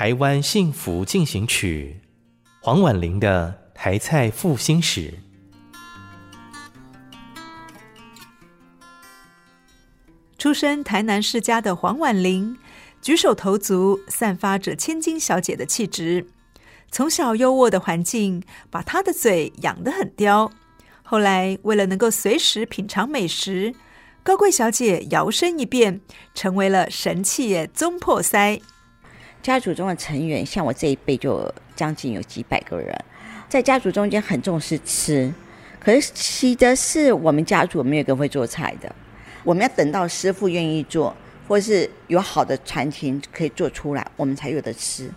台湾幸福进行曲，黄婉玲的台菜复兴史。出身台南世家的黄婉玲，举手投足散发着千金小姐的气质。从小优渥的环境，把她的嘴养得很刁。后来为了能够随时品尝美食，高贵小姐摇身一变，成为了神气也总铺师。家族中的成员，像我这一辈就将近有几百个人，在家族中间很重视吃。可是奇的是，我们家族没有一个会做菜的。我们要等到师傅愿意做，或是有好的传承可以做出来，我们才有的吃。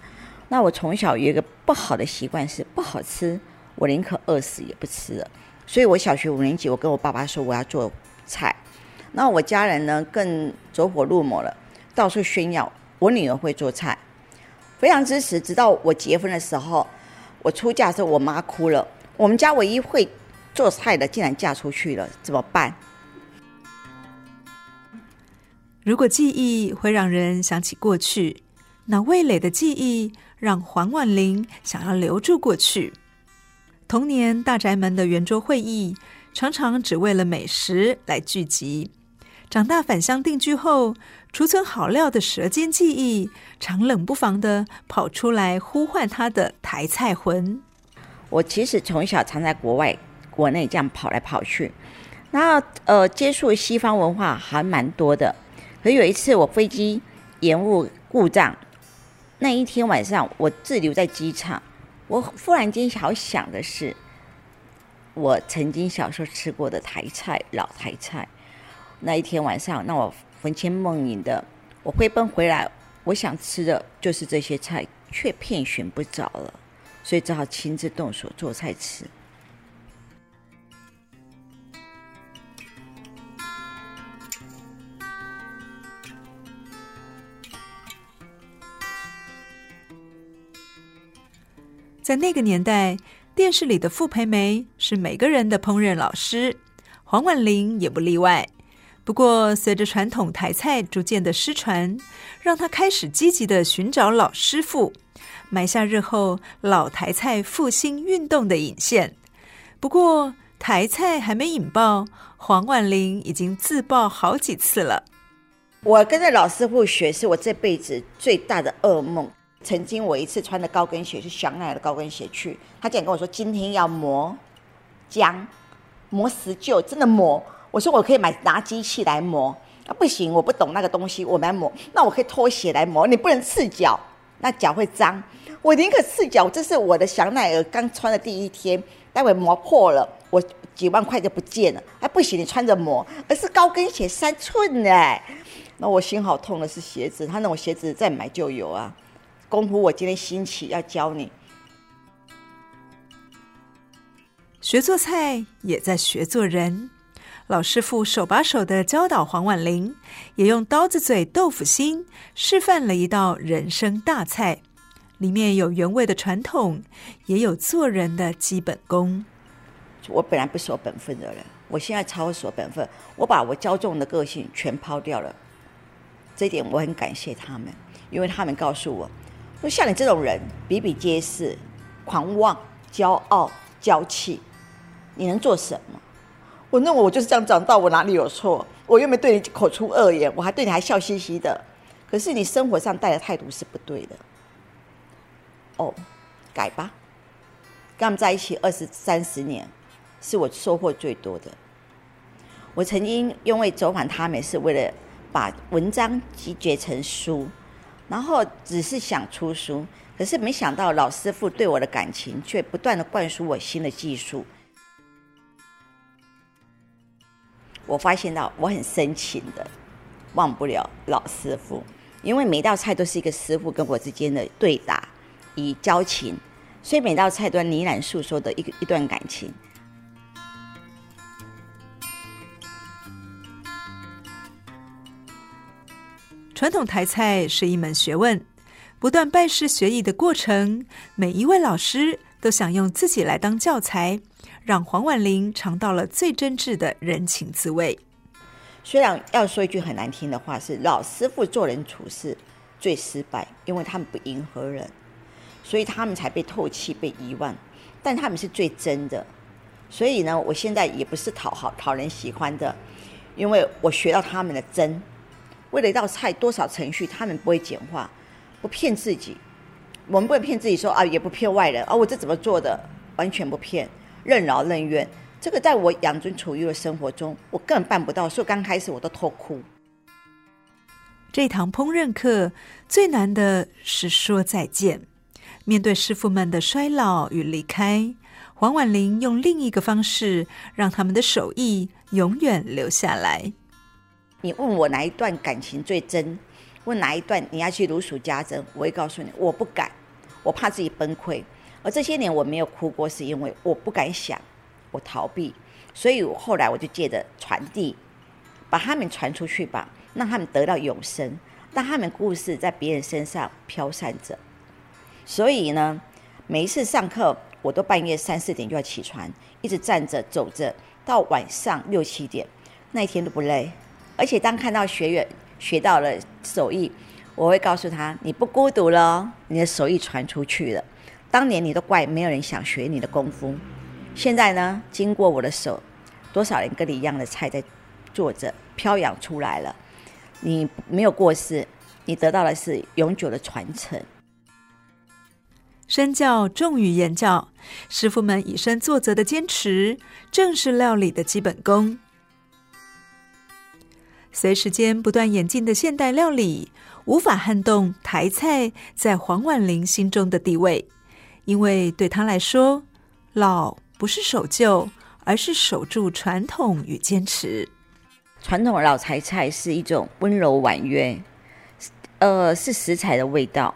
那我从小有一个不好的习惯是不好吃，我宁可饿死也不吃了。所以我小学五年级，我跟我爸爸说我要做菜。那我家人呢更走火入魔了，到处炫耀我女儿会做菜。非常支持，直到我结婚的时候，我出嫁的时候，我妈哭了。我们家唯一会做菜的，竟然嫁出去了，怎么办？如果记忆会让人想起过去，那味蕾的记忆让黄婉玲想要留住过去。童年大宅门的圆桌会议，常常只为了美食来聚集。长大返乡定居后，储存好料的舌尖记忆，常冷不防地跑出来呼唤他的台菜魂。我其实从小常在国外、国内这样跑来跑去，那呃接触西方文化还蛮多的。可有一次我飞机延误故障，那一天晚上我滞留在机场，我忽然间好想的是，我曾经小时候吃过的台菜，老台菜。那一天晚上，那我魂牵梦萦的，我飞奔回来，我想吃的就是这些菜，却遍寻不着了，所以只好亲自动手做菜吃。在那个年代，电视里的傅培梅是每个人的烹饪老师，黄婉玲也不例外。不过，随着传统台菜逐渐的失传，让他开始积极的寻找老师傅，埋下日后老台菜复兴运动的引线。不过，台菜还没引爆，黄婉玲已经自爆好几次了。我跟着老师傅学，是我这辈子最大的噩梦。曾经我一次穿着高跟鞋，是香奈儿的高跟鞋去，他竟然跟我说：“今天要磨姜，磨石臼，真的磨。”我说我可以买拿机器来磨，啊不行，我不懂那个东西，我来磨。那我可以脱鞋来磨，你不能赤脚，那脚会脏。我宁可赤脚，这是我的香奈儿刚穿的第一天，待会磨破了，我几万块就不见了。哎不行，你穿着磨，而是高跟鞋三寸哎，那我心好痛的是鞋子，他那种鞋子再买就有啊。功夫我今天兴起要教你，学做菜也在学做人。老师傅手把手的教导黄婉玲，也用刀子嘴豆腐心示范了一道人生大菜，里面有原味的传统，也有做人的基本功。我本来不守本分的人，我现在超守本分，我把我骄纵的个性全抛掉了。这一点我很感谢他们，因为他们告诉我，说像你这种人比比皆是，狂妄、骄傲、娇气，你能做什么？我认为我就是这样长大，我哪里有错？我又没对你口出恶言，我还对你还笑嘻嘻的。可是你生活上带的态度是不对的。哦，改吧。跟他们在一起二十三十年，是我收获最多的。我曾经因为走访他们，是为了把文章集结成书，然后只是想出书，可是没想到老师傅对我的感情却不断的灌输我新的技术。我发现到我很深情的忘不了老师傅，因为每道菜都是一个师傅跟我之间的对答与交情，所以每道菜都呢喃诉说的一个一段感情。传统台菜是一门学问，不断拜师学艺的过程，每一位老师都想用自己来当教材，让黄婉玲尝到了最真挚的人情滋味。虽然要说一句很难听的话，是老师傅做人处事最失败，因为他们不迎合人，所以他们才被唾弃、被遗忘。但他们是最真的，所以呢，我现在也不是讨好、讨人喜欢的，因为我学到他们的真。为了一道菜，多少程序，他们不会简化，不骗自己。我们不会骗自己说啊，也不骗外人啊，我这怎么做的，完全不骗，任劳任怨。这个在我养尊处优的生活中，我根本办不到，所以刚开始我都偷哭。这堂烹饪课最难的是说再见。面对师傅们的衰老与离开，黄婉玲用另一个方式，让他们的手艺永远留下来。你问我哪一段感情最真？问哪一段你要去如数家珍？我会告诉你，我不敢，我怕自己崩溃。而这些年我没有哭过，是因为我不敢想，我逃避。所以我后来我就借着传递，把他们传出去吧，让他们得到永生，让他们故事在别人身上飘散着。所以呢，每一次上课，我都半夜三四点就要起床，一直站着走着，到晚上六七点，那一天都不累。而且当看到学员学到了手艺，我会告诉他：你不孤独了，你的手艺传出去了。当年你都怪没有人想学你的功夫，现在呢，经过我的手，多少人跟你一样的菜在做着，飘扬出来了。你没有过世，你得到的是永久的传承。身教重于言教，师傅们以身作则的坚持，正是料理的基本功。随时间不断演进的现代料理，无法撼动台菜在黄婉玲心中的地位，因为对他来说，老不是守旧，而是守住传统与坚持。传统老台菜是一种温柔婉约，呃，是食材的味道。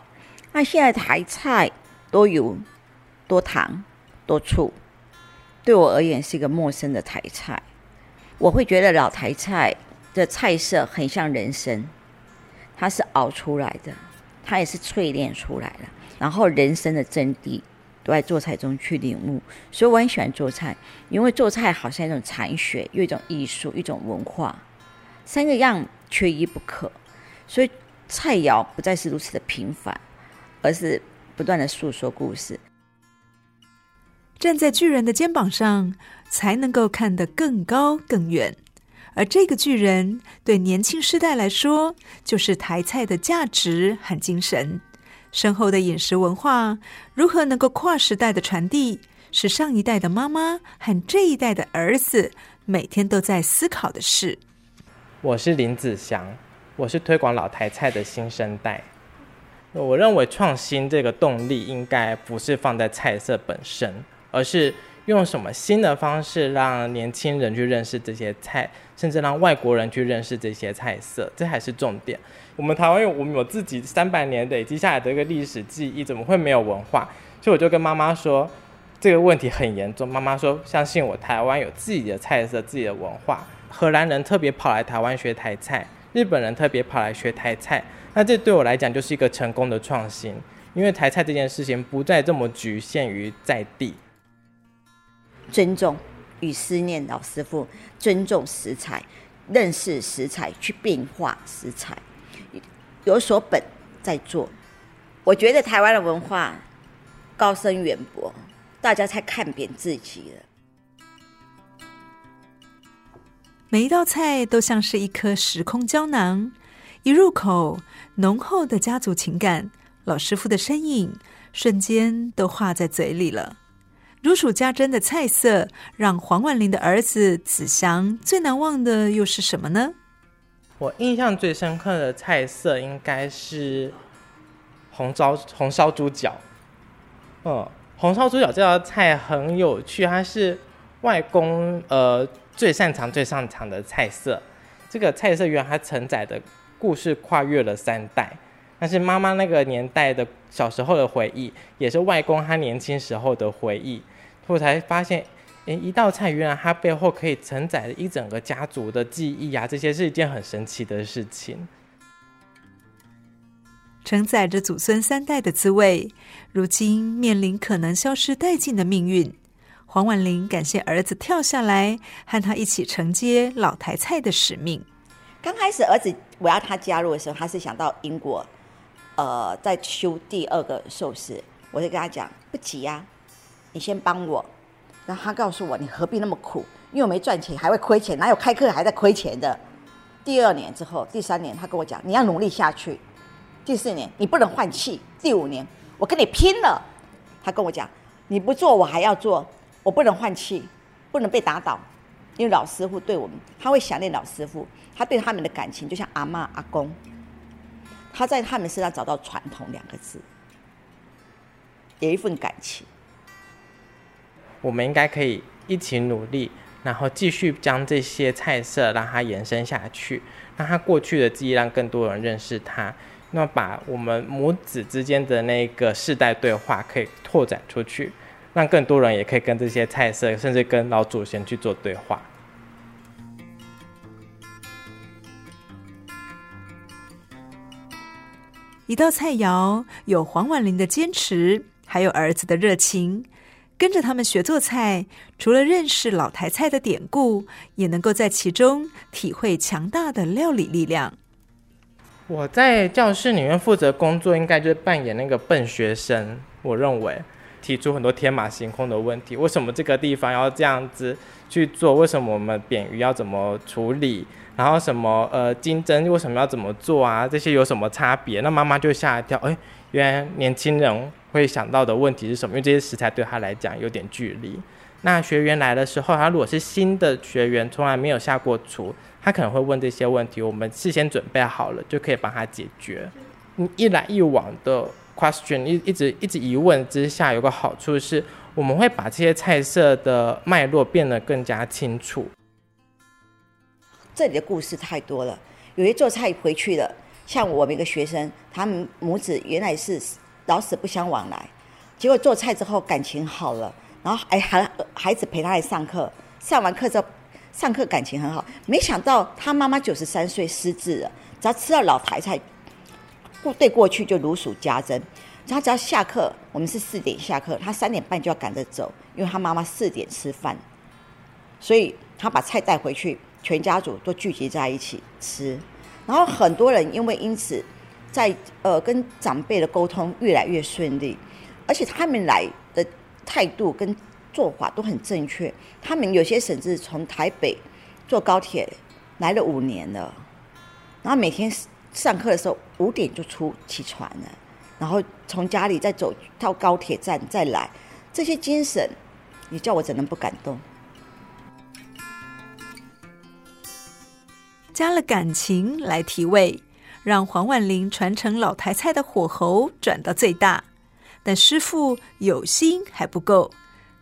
那现在台菜多油、多糖、多醋，对我而言是一个陌生的台菜。我会觉得老台菜。的菜色很像人生，它是熬出来的，它也是淬炼出来的。然后人生的真谛都在做菜中去领悟，所以我很喜欢做菜，因为做菜好像一种禅学，又一种艺术，一种文化，三个样缺一不可。所以菜肴不再是如此的平凡，而是不断的诉说故事。站在巨人的肩膀上，才能够看得更高更远。而这个巨人对年轻世代来说，就是台菜的价值和精神。深厚的饮食文化如何能够跨时代的传递，是上一代的妈妈和这一代的儿子每天都在思考的事。我是林子祥，我是推广老台菜的新生代。我认为创新这个动力应该不是放在菜色本身，而是。用什么新的方式让年轻人去认识这些菜，甚至让外国人去认识这些菜色，这还是重点。我们台湾有我们有自己三百年累积下来的一个历史记忆，怎么会没有文化？所以我就跟妈妈说，这个问题很严重。妈妈说，相信我，台湾有自己的菜色、自己的文化。荷兰人特别跑来台湾学台菜，日本人特别跑来学台菜，那这对我来讲就是一个成功的创新，因为台菜这件事情不再这么局限于在地。尊重与思念老师傅，尊重食材，认识食材，去变化食材，有所本在做。我觉得台湾的文化高深远博，大家才看扁自己了。每一道菜都像是一颗时空胶囊，一入口，浓厚的家族情感，老师傅的身影瞬间都化在嘴里了。如数家珍的菜色，让黄万林的儿子子祥最难忘的又是什么呢？我印象最深刻的菜色应该是红烧红烧猪脚。嗯，红烧猪脚这道菜很有趣，它是外公呃最擅长最擅长的菜色。这个菜色原来它承载的故事跨越了三代。那是妈妈那个年代的小时候的回忆，也是外公他年轻时候的回忆。我才发现，诶，一道菜原来它背后可以承载一整个家族的记忆啊！这些是一件很神奇的事情。承载着祖孙三代的滋味，如今面临可能消失殆尽的命运。黄婉玲感谢儿子跳下来，和他一起承接老台菜的使命。刚开始儿子我要他加入的时候，他是想到英国。呃，在修第二个寿司，我就跟他讲不急呀、啊，你先帮我。然后他告诉我，你何必那么苦？因为我没赚钱，还会亏钱，哪有开课还在亏钱的？第二年之后，第三年，他跟我讲，你要努力下去。第四年，你不能换气。第五年，我跟你拼了。他跟我讲，你不做，我还要做，我不能换气，不能被打倒。因为老师傅对我们，他会想念老师傅，他对他们的感情就像阿妈阿公。他在他们身上找到“传统”两个字，有一份感情。我们应该可以一起努力，然后继续将这些菜色让它延伸下去，让它过去的记忆让更多人认识它。那把我们母子之间的那个世代对话可以拓展出去，让更多人也可以跟这些菜色，甚至跟老祖先去做对话。一道菜肴有黄婉玲的坚持，还有儿子的热情，跟着他们学做菜，除了认识老台菜的典故，也能够在其中体会强大的料理力量。我在教室里面负责工作，应该就是扮演那个笨学生。我认为提出很多天马行空的问题：为什么这个地方要这样子去做？为什么我们扁鱼要怎么处理？然后什么呃金针为什么要怎么做啊？这些有什么差别？那妈妈就吓一跳，哎，原来年轻人会想到的问题是什么？因为这些食材对他来讲有点距离。那学员来的时候，他如果是新的学员，从来没有下过厨，他可能会问这些问题。我们事先准备好了，就可以帮他解决。你一来一往的 question，一一直一直疑问之下，有个好处是，我们会把这些菜色的脉络变得更加清楚。这里的故事太多了，有些做菜回去了，像我们一个学生，他们母子原来是老死不相往来，结果做菜之后感情好了，然后哎孩孩子陪他来上课，上完课之后上课感情很好，没想到他妈妈九十三岁失智了，只要吃到老台菜，过对过去就如数家珍。他只要下课，我们是四点下课，他三点半就要赶着走，因为他妈妈四点吃饭，所以他把菜带回去。全家族都聚集在一起吃，然后很多人因为因此在呃跟长辈的沟通越来越顺利，而且他们来的态度跟做法都很正确。他们有些甚至从台北坐高铁来了五年了，然后每天上课的时候五点就出起床了，然后从家里再走到高铁站再来，这些精神，你叫我怎能不感动？加了感情来提味，让黄婉玲传承老台菜的火候转到最大。但师傅有心还不够，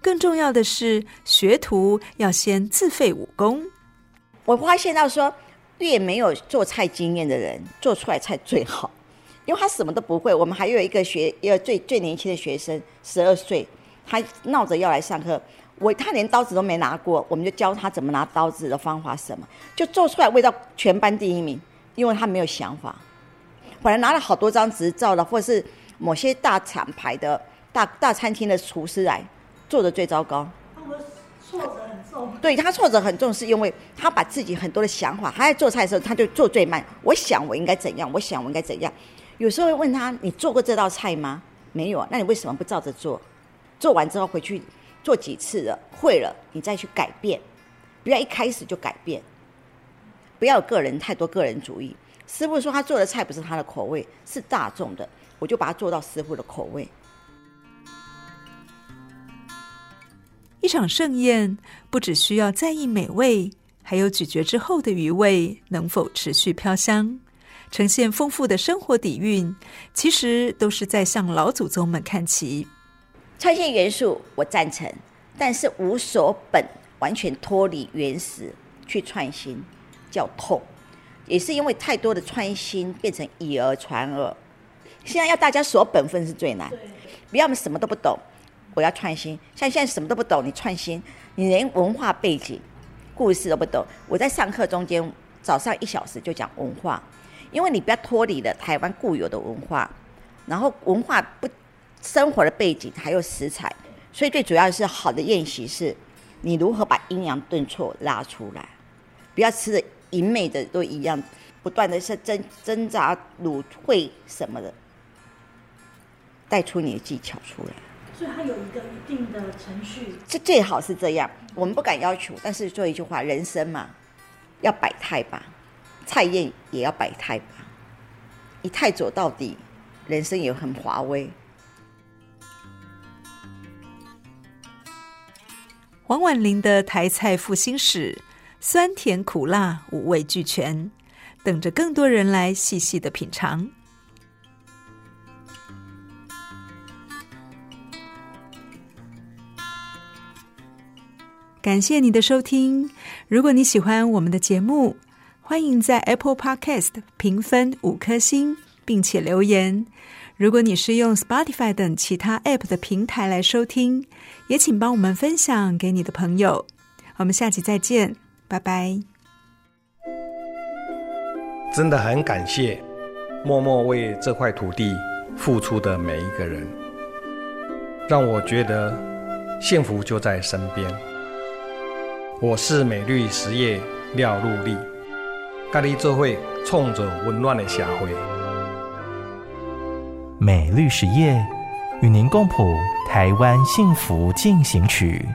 更重要的是学徒要先自废武功。我发现到说，越没有做菜经验的人做出来菜最好，因为他什么都不会。我们还有一个学，一个最最年轻的学生，十二岁，他闹着要来上课。我他连刀子都没拿过，我们就教他怎么拿刀子的方法，什么就做出来味道全班第一名，因为他没有想法。本来拿了好多张执照的，或者是某些大厂牌的大大餐厅的厨师来做的最糟糕。他们挫折很重。对，他挫折很重，是因为他把自己很多的想法，他在做菜的时候他就做最慢。我想我应该怎样，我想我应该怎样。有时候会问他：“你做过这道菜吗？”没有，那你为什么不照着做？做完之后回去。做几次了，会了，你再去改变，不要一开始就改变，不要有个人太多个人主义。师傅说他做的菜不是他的口味，是大众的，我就把它做到师傅的口味。一场盛宴不只需要在意美味，还有咀嚼之后的余味能否持续飘香，呈现丰富的生活底蕴，其实都是在向老祖宗们看齐。创新元素我赞成，但是无所本，完全脱离原始去创新，叫痛。也是因为太多的创新变成以讹传讹，现在要大家守本分是最难，不要我们什么都不懂。我要创新，像现在什么都不懂，你创新，你连文化背景、故事都不懂。我在上课中间，早上一小时就讲文化，因为你不要脱离了台湾固有的文化，然后文化不生活的背景还有食材，所以最主要是好的宴席是，你如何把阴阳顿挫拉出来，不要吃的一味的都一样，不断的是挣挣扎、卤烩什么的，带出你的技巧出来。所以它有一个一定的程序，这最好是这样。我们不敢要求，但是说一句话：人生嘛，要百态吧，菜宴也要百态吧。一态走到底，人生也很华威。黄婉玲的台菜复兴史，酸甜苦辣五味俱全，等着更多人来细细的品尝。感谢你的收听。如果你喜欢我们的节目，欢迎在 Apple Podcast 评分五颗星，并且留言。如果你是用 Spotify 等其他 App 的平台来收听，也请帮我们分享给你的朋友。我们下期再见，拜拜。真的很感谢默默为这块土地付出的每一个人，让我觉得幸福就在身边。我是美绿实业廖禄立，咖喱这会冲着温暖的社会。美律实业与您共谱台湾幸福进行曲。